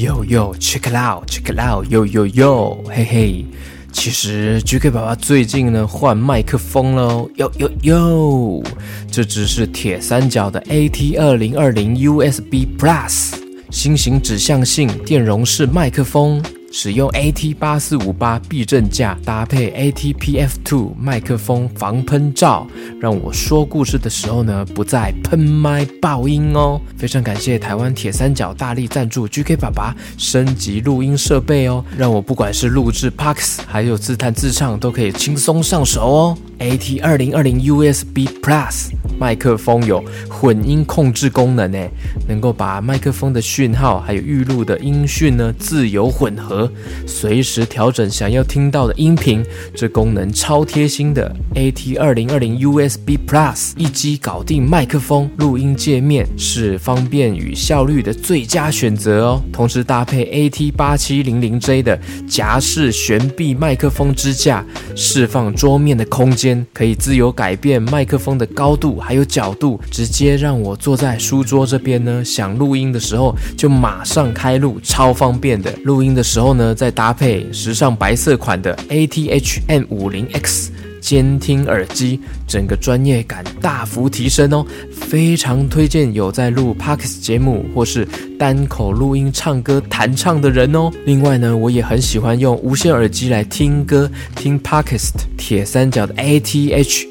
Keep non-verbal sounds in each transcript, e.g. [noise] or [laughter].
Yo yo check it out check it out yo yo yo 嘿嘿，其实 GK 爸爸最近呢换麦克风喽，Yo yo yo，这只是铁三角的 AT2020 USB Plus 新型指向性电容式麦克风。使用 AT 八四五八避震架搭配 AT PF Two 麦克风防喷罩，让我说故事的时候呢，不再喷麦爆音哦。非常感谢台湾铁三角大力赞助 GK 爸爸升级录音设备哦，让我不管是录制 p a x 还有自弹自唱都可以轻松上手哦。AT 二零二零 USB Plus 麦克风有混音控制功能诶，能够把麦克风的讯号还有预录的音讯呢自由混合，随时调整想要听到的音频。这功能超贴心的 AT 二零二零 USB Plus 一机搞定麦克风录音界面，是方便与效率的最佳选择哦。同时搭配 AT 八七零零 J 的夹式悬臂麦克风支架，释放桌面的空间。可以自由改变麦克风的高度还有角度，直接让我坐在书桌这边呢，想录音的时候就马上开录，超方便的。录音的时候呢，再搭配时尚白色款的 AT-HM 五零 X。监听耳机，整个专业感大幅提升哦！非常推荐有在录 Podcast 节目或是单口录音、唱歌、弹唱的人哦。另外呢，我也很喜欢用无线耳机来听歌、听 Podcast。铁三角的 AT-CKS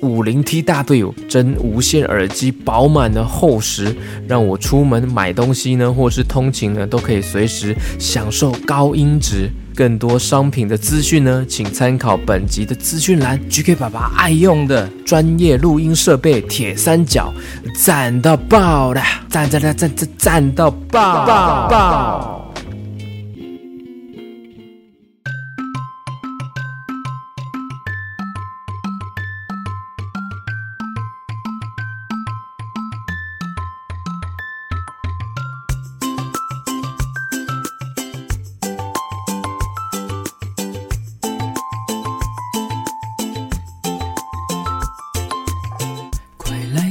50TW 真无线耳机，饱满的厚实，让我出门买东西呢，或是通勤呢，都可以随时享受高音质。更多商品的资讯呢，请参考本集的资讯栏。GK 爸爸爱用的专业录音设备，铁三角，赞到爆了！赞赞赞赞赞赞到爆爆！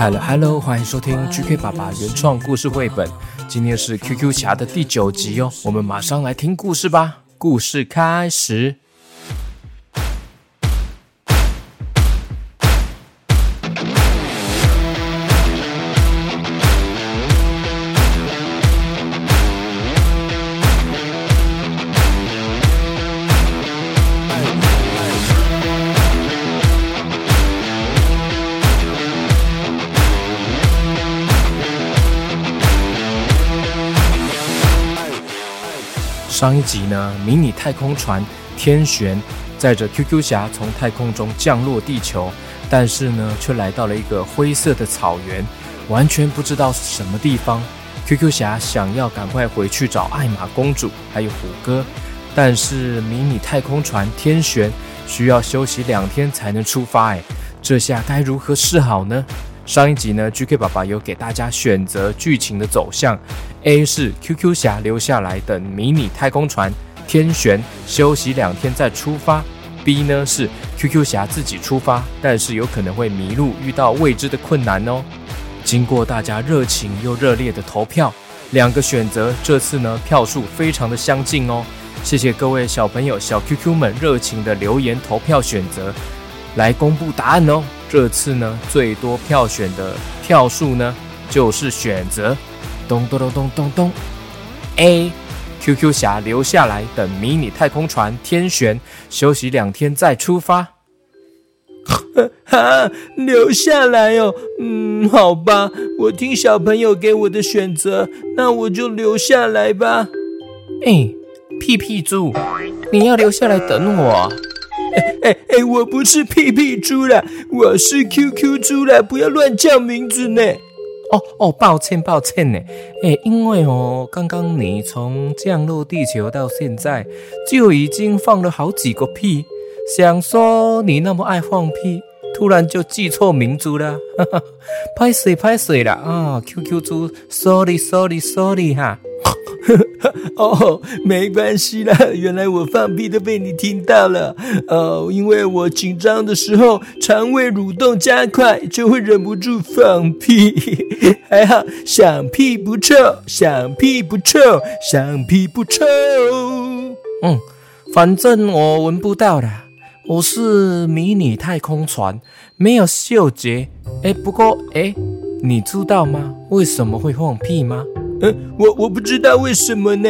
Hello Hello，欢迎收听 GK 爸爸原创故事绘本。今天是 QQ 侠的第九集哦，我们马上来听故事吧。故事开始。上一集呢，迷你太空船天璇载着 QQ 侠从太空中降落地球，但是呢，却来到了一个灰色的草原，完全不知道是什么地方。QQ 侠想要赶快回去找艾玛公主还有虎哥，但是迷你太空船天璇需要休息两天才能出发，哎，这下该如何是好呢？上一集呢，GK 爸爸有给大家选择剧情的走向：A 是 QQ 侠留下来等迷你太空船天璇休息两天再出发；B 呢是 QQ 侠自己出发，但是有可能会迷路，遇到未知的困难哦。经过大家热情又热烈的投票，两个选择这次呢票数非常的相近哦。谢谢各位小朋友小 QQ 们热情的留言投票选择，来公布答案哦。这次呢，最多票选的票数呢，就是选择咚咚咚咚咚咚，A，QQ 侠留下来等迷你太空船天璇休息两天再出发。哈，[laughs] 留下来哦，嗯，好吧，我听小朋友给我的选择，那我就留下来吧。哎，屁屁猪，你要留下来等我。[laughs] 哎哎哎！我不是屁屁猪啦，我是 QQ 猪啦，不要乱叫名字呢。哦哦，抱歉抱歉呢，诶，因为哦，刚刚你从降落地球到现在就已经放了好几个屁，想说你那么爱放屁，突然就记错名字了，[laughs] 哈哈，拍水拍水了啊，QQ 猪，sorry sorry sorry 哈。[laughs] 哦，没关系啦，原来我放屁都被你听到了。哦，因为我紧张的时候，肠胃蠕动加快，就会忍不住放屁。[laughs] 还好，响屁不臭，响屁不臭，响屁不臭。嗯，反正我闻不到啦。我是迷你太空船，没有嗅觉。哎，不过哎，你知道吗？为什么会放屁吗？嗯，我我不知道为什么呢。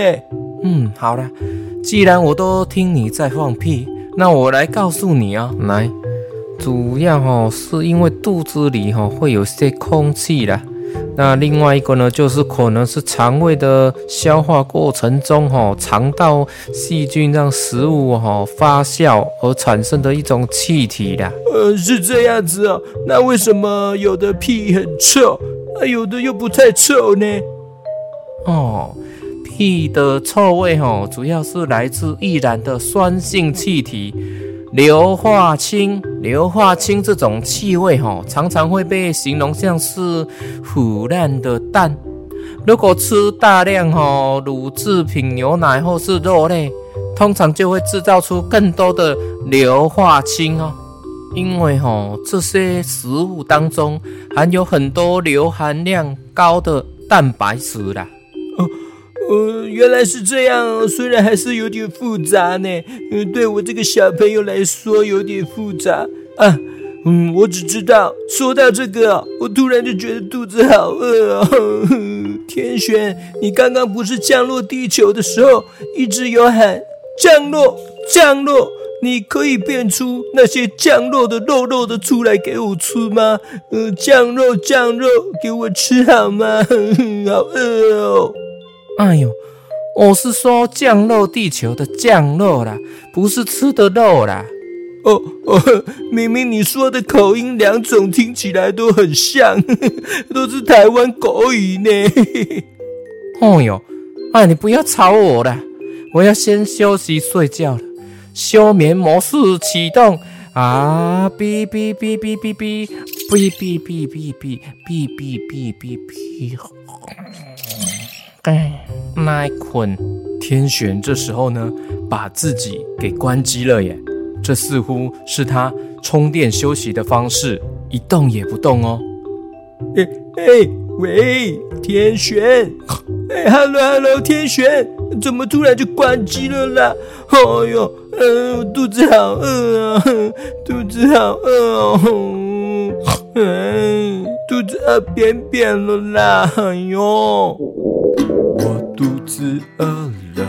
嗯，好了，既然我都听你在放屁，那我来告诉你啊，来，主要哈是因为肚子里哈会有些空气啦。那另外一个呢，就是可能是肠胃的消化过程中哈，肠道细菌让食物哈发酵而产生的一种气体啦。呃，是这样子哦。那为什么有的屁很臭，那，有的又不太臭呢？哦，屁的臭味哈，主要是来自易燃的酸性气体硫化氢。硫化氢这种气味哈，常常会被形容像是腐烂的蛋。如果吃大量哈乳制品、牛奶或是肉类，通常就会制造出更多的硫化氢哦。因为哈这些食物当中含有很多硫含量高的蛋白质啦。呃，原来是这样，虽然还是有点复杂呢。嗯、对我这个小朋友来说有点复杂啊。嗯，我只知道，说到这个，我突然就觉得肚子好饿哦。[laughs] 天璇，你刚刚不是降落地球的时候一直有喊降落降落？你可以变出那些降落的肉肉的出来给我吃吗？呃，降肉降肉，给我吃好吗？[laughs] 好饿哦。哎呦，我是说降落地球的降落啦，不是吃的肉啦。哦哦，[laughs] 明明你说的口音两种听起来都很像，[laughs] 都是台湾国语呢。[laughs] 哦呦，哎，你不要吵我了，我要先休息睡觉了。休眠模式启动啊！哔哔哔哔哔哔哔哔哔哔哔哔哔哔哔。哎，麦困天璇这时候呢，把自己给关机了耶。这似乎是他充电休息的方式，一动也不动哦。哎哎，喂，天璇，哎，hello hello，天璇，怎么突然就关机了啦？哦哟，嗯、呃，肚子好饿啊，肚子好饿哦，嗯，肚子饿扁扁了啦，哎哟。肚子饿了，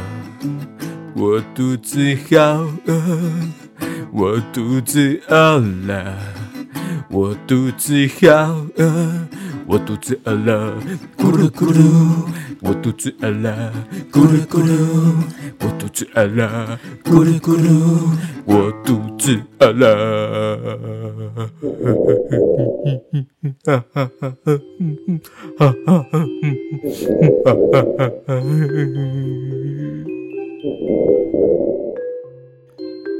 我肚子好饿，我肚子饿了，我肚子好饿，我肚子饿了，咕噜咕噜，我肚子饿了，咕噜咕噜，我肚子饿了，咕噜咕噜，我肚子饿了。哈哈哈哈哈哈！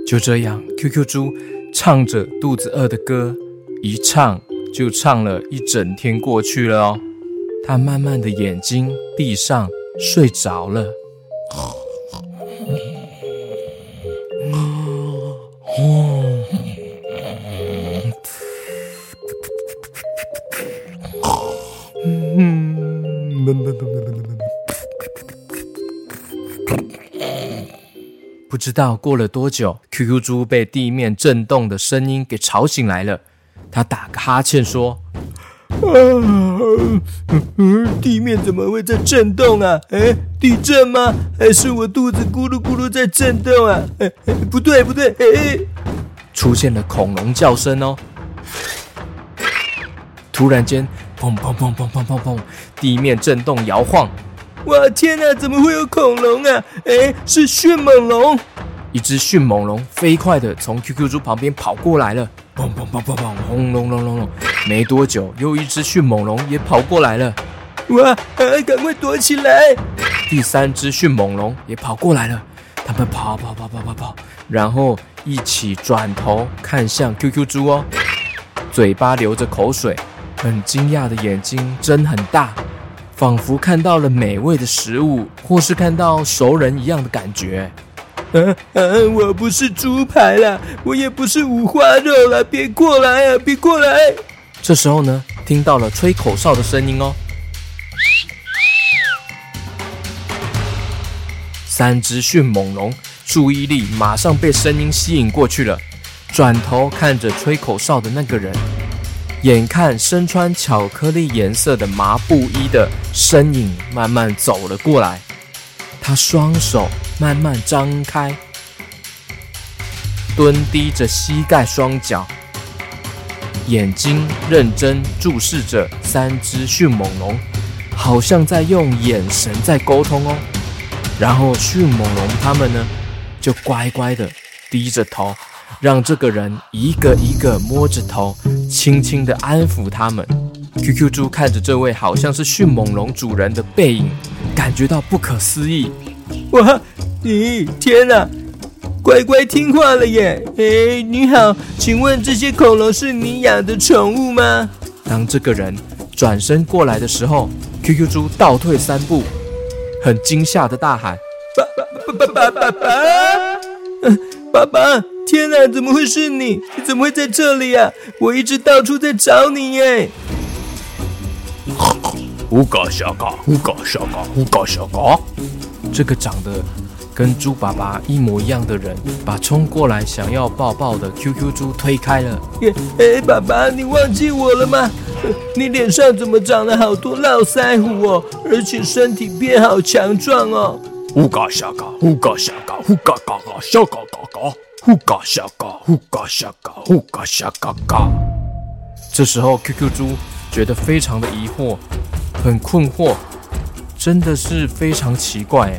就这样，QQ 猪唱着肚子饿的歌，一唱就唱了一整天过去了哦。他慢慢的眼睛闭上，睡着了。不知道过了多久，QQ 猪被地面震动的声音给吵醒来了。他打个哈欠说：“啊，地面怎么会在震动啊？哎，地震吗？还是我肚子咕噜咕噜在震动啊？哎，不对不对，哎，出现了恐龙叫声哦！突然间，砰砰砰砰砰砰砰，地面震动摇晃。”哇天哪！怎么会有恐龙啊？哎，是迅猛龙！一只迅猛龙飞快地从 QQ 猪旁边跑过来了，砰砰砰砰砰，轰隆隆隆隆。没多久，又一只迅猛龙也跑过来了，哇！赶快躲起来！第三只迅猛龙也跑过来了，他们跑跑跑跑跑跑，然后一起转头看向 QQ 猪哦，嘴巴流着口水，很惊讶的眼睛睁很大。仿佛看到了美味的食物，或是看到熟人一样的感觉。嗯、嗯、我不是猪排啦，我也不是五花肉啦，别过来啊，别过来！这时候呢，听到了吹口哨的声音哦。三只迅猛龙注意力马上被声音吸引过去了，转头看着吹口哨的那个人。眼看身穿巧克力颜色的麻布衣的身影慢慢走了过来，他双手慢慢张开，蹲低着膝盖双脚，眼睛认真注视着三只迅猛龙，好像在用眼神在沟通哦。然后迅猛龙他们呢，就乖乖的低着头。让这个人一个一个摸着头，轻轻的安抚他们。QQ 猪看着这位好像是迅猛龙主人的背影，感觉到不可思议。哇，咦，天哪，乖乖听话了耶！哎，你好，请问这些恐龙是你养的宠物吗？当这个人转身过来的时候，QQ 猪倒退三步，很惊吓的大喊：“爸爸爸爸爸爸！嗯，爸爸！”天哪，怎么会是你？你怎么会在这里啊？我一直到处在找你耶！[laughs] 呼嘎小嘎，呼嘎小嘎，呼嘎小嘎。这个长得跟猪爸爸一模一样的人，把冲过来想要抱抱的 QQ 猪推开了。哎，爸爸，你忘记我了吗？你脸上怎么长了好多络腮胡哦？而且身体变好强壮哦！呼嘎小嘎，呼嘎小嘎，呼嘎嘎嘎，小嘎嘎嘎。呼嘎小嘎，呼嘎小嘎，呼嘎小嘎嘎。这时候，QQ 猪觉得非常的疑惑，很困惑，真的是非常奇怪。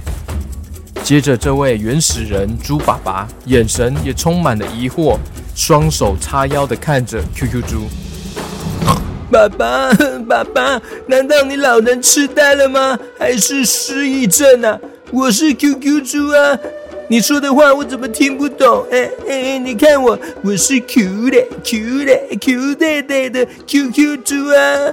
接着，这位原始人猪爸爸眼神也充满了疑惑，双手叉腰的看着 QQ 猪。爸爸，爸爸，难道你老人痴呆了吗？还是失忆症啊？我是 QQ 猪啊。你说的话我怎么听不懂？哎哎，你看我，我是 Q 的 Q 的 Q 的的的 QQ 猪啊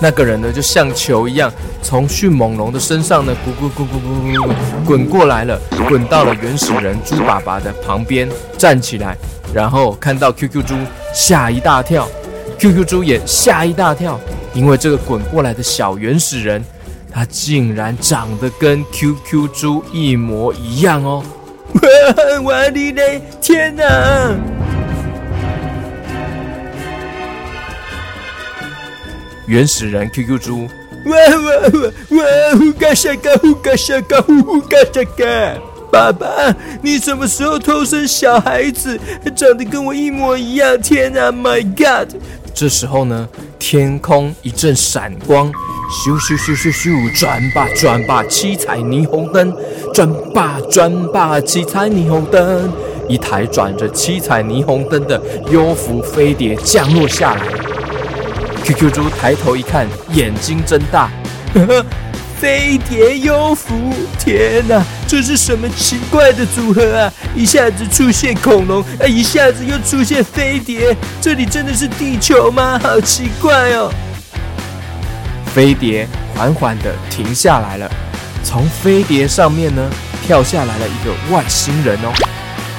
那个人呢就像球一样从迅猛龙的身上呢滚滚滚滚滚滚滚滚过来了，滚到了原始人猪爸爸的旁边站起来，然后看到 QQ 猪吓一大跳，QQ 猪也吓一大跳，因为这个滚过来的小原始人，他竟然长得跟 QQ 猪一模一样哦！哇，[laughs] 我的嘞，天哪！原始人 QQ 猪，哇哇哇哇！呼嘎沙嘎，呼嘎沙嘎，呼呼嘎沙嘎！爸爸，你什么时候偷生小孩子？长得跟我一模一样！天啊，My God！这时候呢，天空一阵闪光，咻咻咻咻咻，转吧转吧，七彩霓虹灯，转吧转吧，七彩霓虹灯，一台转着七彩霓虹灯的幽浮飞碟降落下来。QQ 猪抬头一看，眼睛睁大，呵呵，飞碟幽浮，天哪，这是什么奇怪的组合啊！一下子出现恐龙，啊，一下子又出现飞碟，这里真的是地球吗？好奇怪哦！飞碟缓缓地停下来了，从飞碟上面呢跳下来了一个外星人哦。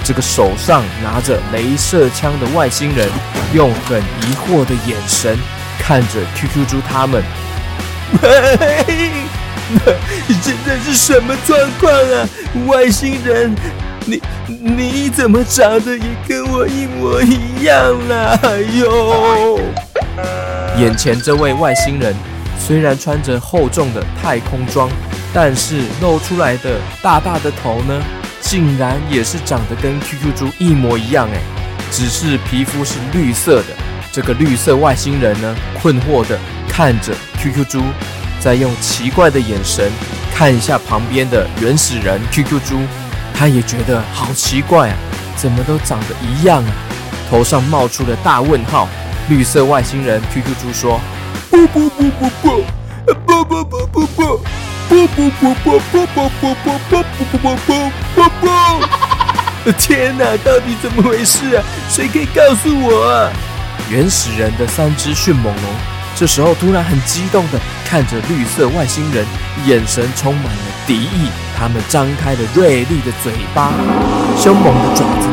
这个手上拿着镭射枪的外星人，用很疑惑的眼神。看着 QQ 猪他们，[laughs] 现在是什么状况啊？外星人，你你怎么长得也跟我一模一样啦？哎呦！眼前这位外星人虽然穿着厚重的太空装，但是露出来的大大的头呢，竟然也是长得跟 QQ 猪一模一样哎，只是皮肤是绿色的。这个绿色外星人呢，困惑地看着 QQ 猪，再用奇怪的眼神看一下旁边的原始人 QQ 猪，他也觉得好奇怪啊，怎么都长得一样啊？头上冒出了大问号。绿色外星人 QQ 猪说：“不不不不不，不不不不不，不不不不不不不不不不不不不！天哪，到底怎么回事啊？谁可以告诉我啊？”原始人的三只迅猛龙这时候突然很激动地看着绿色外星人，眼神充满了敌意。他们张开了锐利的嘴巴，凶猛的爪子，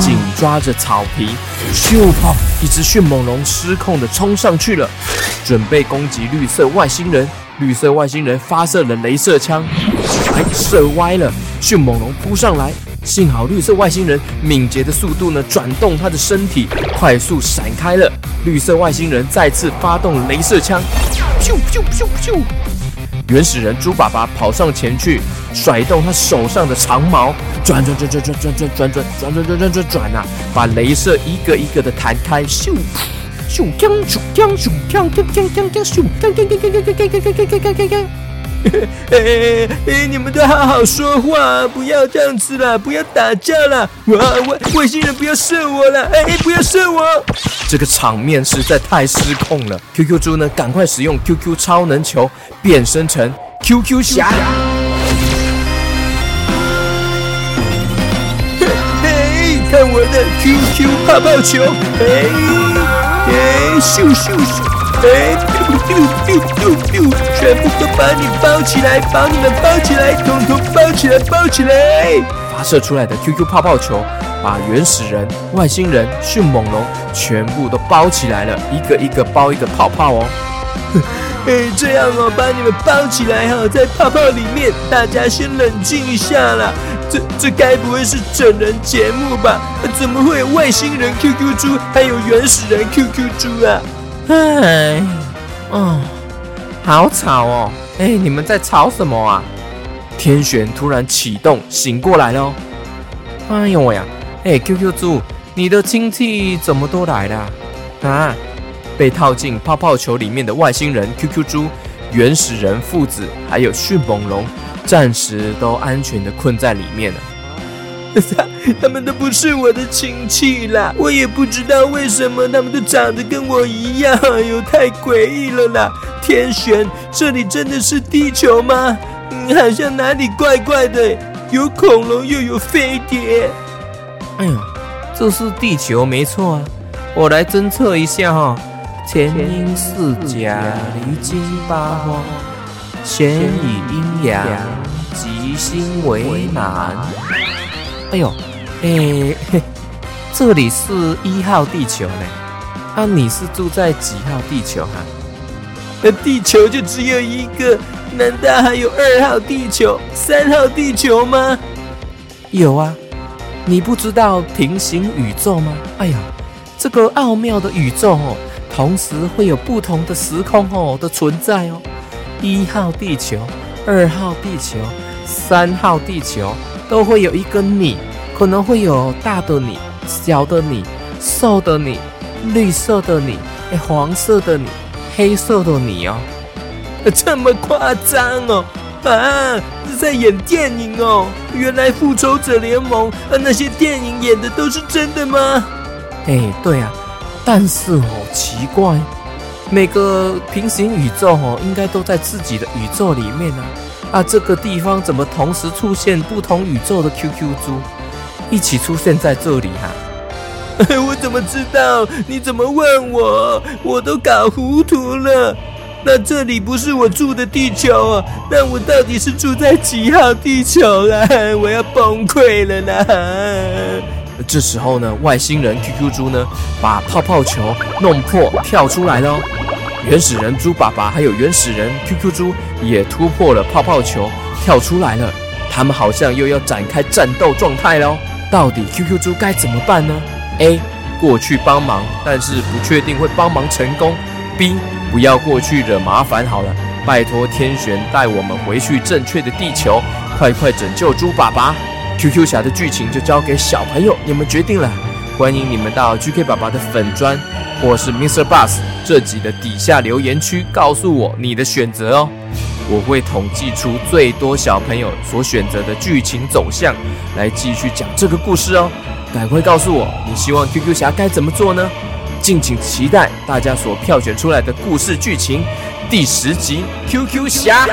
紧抓着草皮。咻跑！一只迅猛龙失控地冲上去了，准备攻击绿色外星人。绿色外星人发射了镭射枪，哎，射歪了。迅猛龙扑上来。幸好绿色外星人敏捷的速度呢，转动他的身体，快速闪开了。绿色外星人再次发动镭射枪，咻咻咻咻！原始人猪爸爸跑上前去，甩动他手上的长矛，转转转转转转转转转转转转转转转啊，把镭射一个一个的弹开，咻咻锵咻锵咻锵锵锵锵锵咻锵锵锵锵锵锵锵锵锵锵锵。哎 [laughs] 哎，你们都好好说话，不要这样子啦，不要打架啦！哇，外外星人不要射我了！哎哎，不要射我！这个场面实在太失控了。QQ 猪呢，赶快使用 QQ 超能球变身成 QQ 侠。嘿，看我的 QQ 泡泡球！哎哎，咻咻咻！哎，丢丢丢丢丢，全部都把你包起来，把你们包起来，统统包起来，包起来！发射出来的 QQ 泡泡球，把原始人、外星人、迅猛龙全部都包起来了，一个一个包一个泡泡哦。[laughs] 哎，这样哦，把你们包起来哈，在泡泡里面，大家先冷静一下啦。这这该不会是整人节目吧？怎么会有外星人 QQ 猪，还有原始人 QQ 猪啊？哎，哦，好吵哦！哎，你们在吵什么啊？天璇突然启动，醒过来了。哎呦喂呀！哎，QQ 猪，你的亲戚怎么都来了？啊？被套进泡泡球里面的外星人 QQ 猪、原始人父子，还有迅猛龙，暂时都安全的困在里面了。[laughs] 他们都不是我的亲戚啦，我也不知道为什么他们都长得跟我一样，哎呦，太诡异了啦！天璇，这里真的是地球吗？嗯，好像哪里怪怪的，有恐龙又有飞碟。哎呦，这是地球没错啊，我来侦测一下哈，前因四甲，离经八荒，玄以阴阳，吉星为南。哎呦，哎，[laughs] 这里是一号地球呢。啊，你是住在几号地球哈？那地球就只有一个，难道还有二号地球、三号地球吗？有啊，你不知道平行宇宙吗？哎呀，这个奥妙的宇宙哦，同时会有不同的时空哦的存在哦。一号地球、二号地球、三号地球。都会有一个你，可能会有大的你、小的你、瘦的你、绿色的你、哎，黄色的你、黑色的你哦，[laughs] 这么夸张哦啊！是在演电影哦。原来复仇者联盟啊，那些电影演的都是真的吗？哎，对啊，但是哦，奇怪，每个平行宇宙哦，应该都在自己的宇宙里面啊。啊，这个地方怎么同时出现不同宇宙的 QQ 猪，一起出现在这里哈、啊？[laughs] 我怎么知道？你怎么问我？我都搞糊涂了。那这里不是我住的地球啊？那我到底是住在几号地球啦？[laughs] 我要崩溃了啦！这时候呢，外星人 QQ 猪呢，把泡泡球弄破，跳出来了。原始人猪爸爸还有原始人 QQ 猪也突破了泡泡球，跳出来了。他们好像又要展开战斗状态喽。到底 QQ 猪该怎么办呢？A 过去帮忙，但是不确定会帮忙成功。B，不要过去惹麻烦好了，拜托天璇带我们回去正确的地球，快快拯救猪爸爸。QQ 侠的剧情就交给小朋友你们决定了，欢迎你们到 GK 爸爸的粉砖或是 Mr. Bus 这集的底下留言区告诉我你的选择哦，我会统计出最多小朋友所选择的剧情走向，来继续讲这个故事哦。赶快告诉我，你希望 QQ 侠该怎么做呢？敬请期待大家所票选出来的故事剧情第十集 QQ 侠。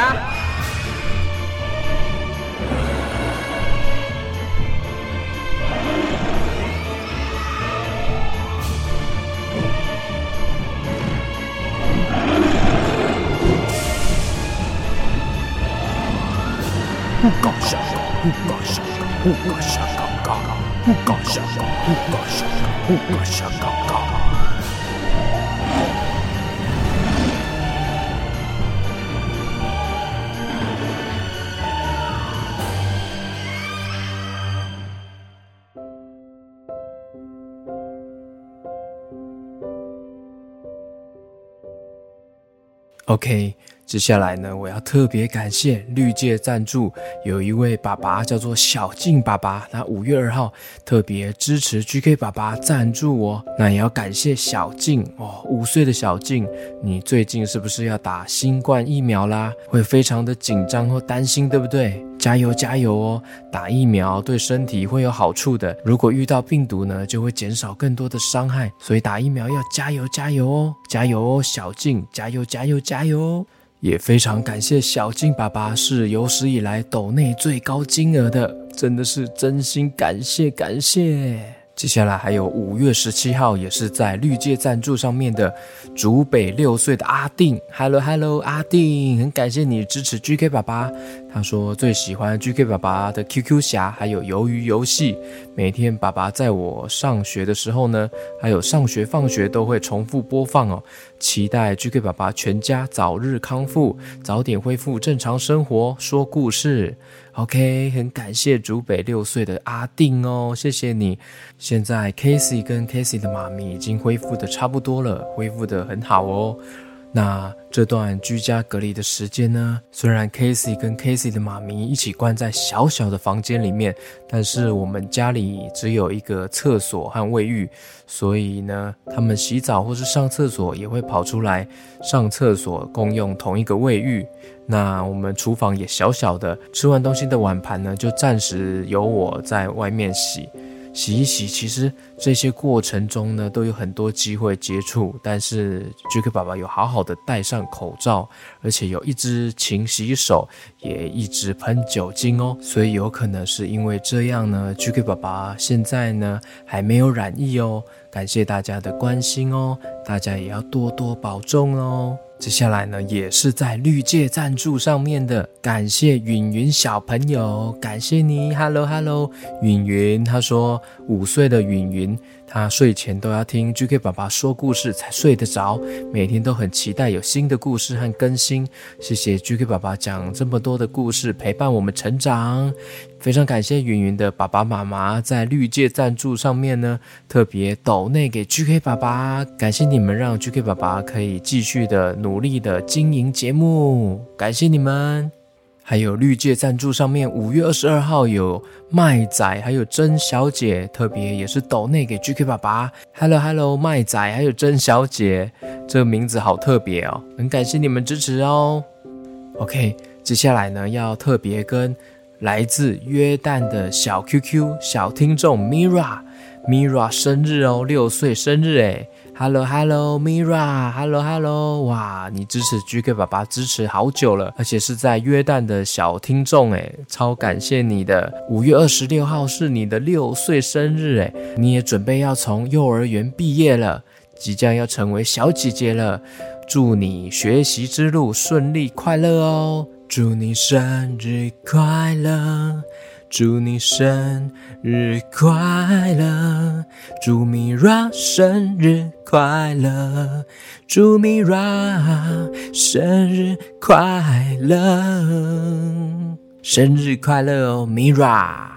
OK。接下来呢，我要特别感谢绿界赞助，有一位爸爸叫做小静爸爸，那五月二号特别支持 GK 爸爸赞助我，那也要感谢小静哦，五岁的小静，你最近是不是要打新冠疫苗啦？会非常的紧张或担心，对不对？加油加油哦！打疫苗对身体会有好处的。如果遇到病毒呢，就会减少更多的伤害。所以打疫苗要加油加油哦！加油哦，小静！加油加油加油哦！也非常感谢小金爸爸是有史以来抖内最高金额的，真的是真心感谢感谢。接下来还有五月十七号，也是在绿界赞助上面的竹北六岁的阿定，Hello Hello，阿定，很感谢你支持 GK 爸爸。他说最喜欢 GK 爸爸的 QQ 侠，还有鱿鱼游戏。每天爸爸在我上学的时候呢，还有上学放学都会重复播放哦。期待 GK 爸爸全家早日康复，早点恢复正常生活，说故事。OK，很感谢竹北六岁的阿定哦，谢谢你。现在 Casey 跟 Casey 的妈咪已经恢复的差不多了，恢复的很好哦。那这段居家隔离的时间呢，虽然 Casey 跟 Casey 的妈咪一起关在小小的房间里面，但是我们家里只有一个厕所和卫浴，所以呢，他们洗澡或是上厕所也会跑出来上厕所，共用同一个卫浴。那我们厨房也小小的，吃完东西的碗盘呢，就暂时由我在外面洗。洗一洗，其实这些过程中呢，都有很多机会接触，但是 GK 爸爸有好好的戴上口罩，而且有一直勤洗手，也一直喷酒精哦，所以有可能是因为这样呢，GK 爸爸现在呢还没有染疫哦。感谢大家的关心哦，大家也要多多保重哦。接下来呢，也是在绿界赞助上面的，感谢允云小朋友，感谢你，Hello Hello，允云，他说五岁的允云，他睡前都要听 GK 爸爸说故事才睡得着，每天都很期待有新的故事和更新，谢谢 GK 爸爸讲这么多的故事陪伴我们成长。非常感谢云云的爸爸妈妈在绿界赞助上面呢，特别抖内给 GK 爸爸，感谢你们让 GK 爸爸可以继续的努力的经营节目，感谢你们。还有绿界赞助上面五月二十二号有麦仔，还有甄小姐，特别也是抖内给 GK 爸爸。Hello Hello，麦仔还有甄小姐，这个名字好特别哦，很感谢你们支持哦。OK，接下来呢要特别跟。来自约旦的小 QQ 小听众 Mira，Mira 生日哦，六岁生日诶，Hello Hello Mira，Hello Hello，哇，你支持 GK 爸爸支持好久了，而且是在约旦的小听众诶，超感谢你的。五月二十六号是你的六岁生日诶，你也准备要从幼儿园毕业了，即将要成为小姐姐了，祝你学习之路顺利快乐哦。祝你生日快乐！祝你生日快乐！祝 Mira 生日快乐！祝 Mira 生日快乐！生日快乐哦，Mira！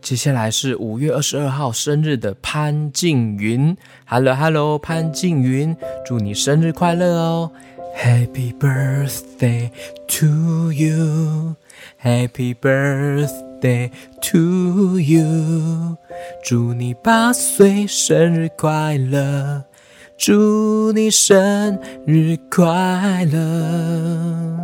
接下来是五月二十二号生日的潘静云，Hello Hello，潘静云，祝你生日快乐哦！Happy birthday to you Happy birthday to you，祝你八岁生日快乐，祝你生日快乐。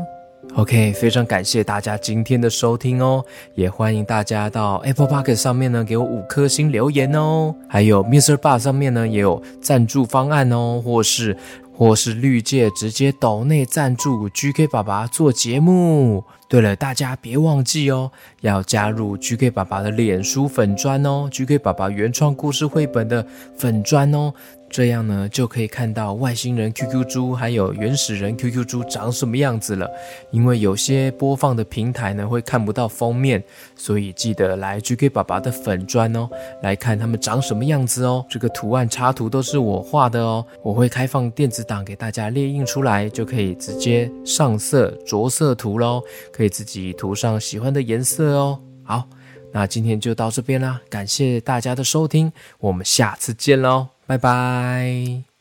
OK，非常感谢大家今天的收听哦，也欢迎大家到 Apple Podcast 上面呢给我五颗星留言哦，还有 Mr. Bar 上面呢也有赞助方案哦，或是或是绿界直接抖内赞助 GK 爸爸做节目。对了，大家别忘记哦，要加入 GK 爸爸的脸书粉砖哦，GK 爸爸原创故事绘本的粉砖哦。这样呢，就可以看到外星人 QQ 猪还有原始人 QQ 猪长什么样子了。因为有些播放的平台呢会看不到封面，所以记得来 GK 爸爸的粉砖哦，来看他们长什么样子哦。这个图案插图都是我画的哦，我会开放电子档给大家列印出来，就可以直接上色着色图喽，可以自己涂上喜欢的颜色哦。好，那今天就到这边啦，感谢大家的收听，我们下次见喽。拜拜。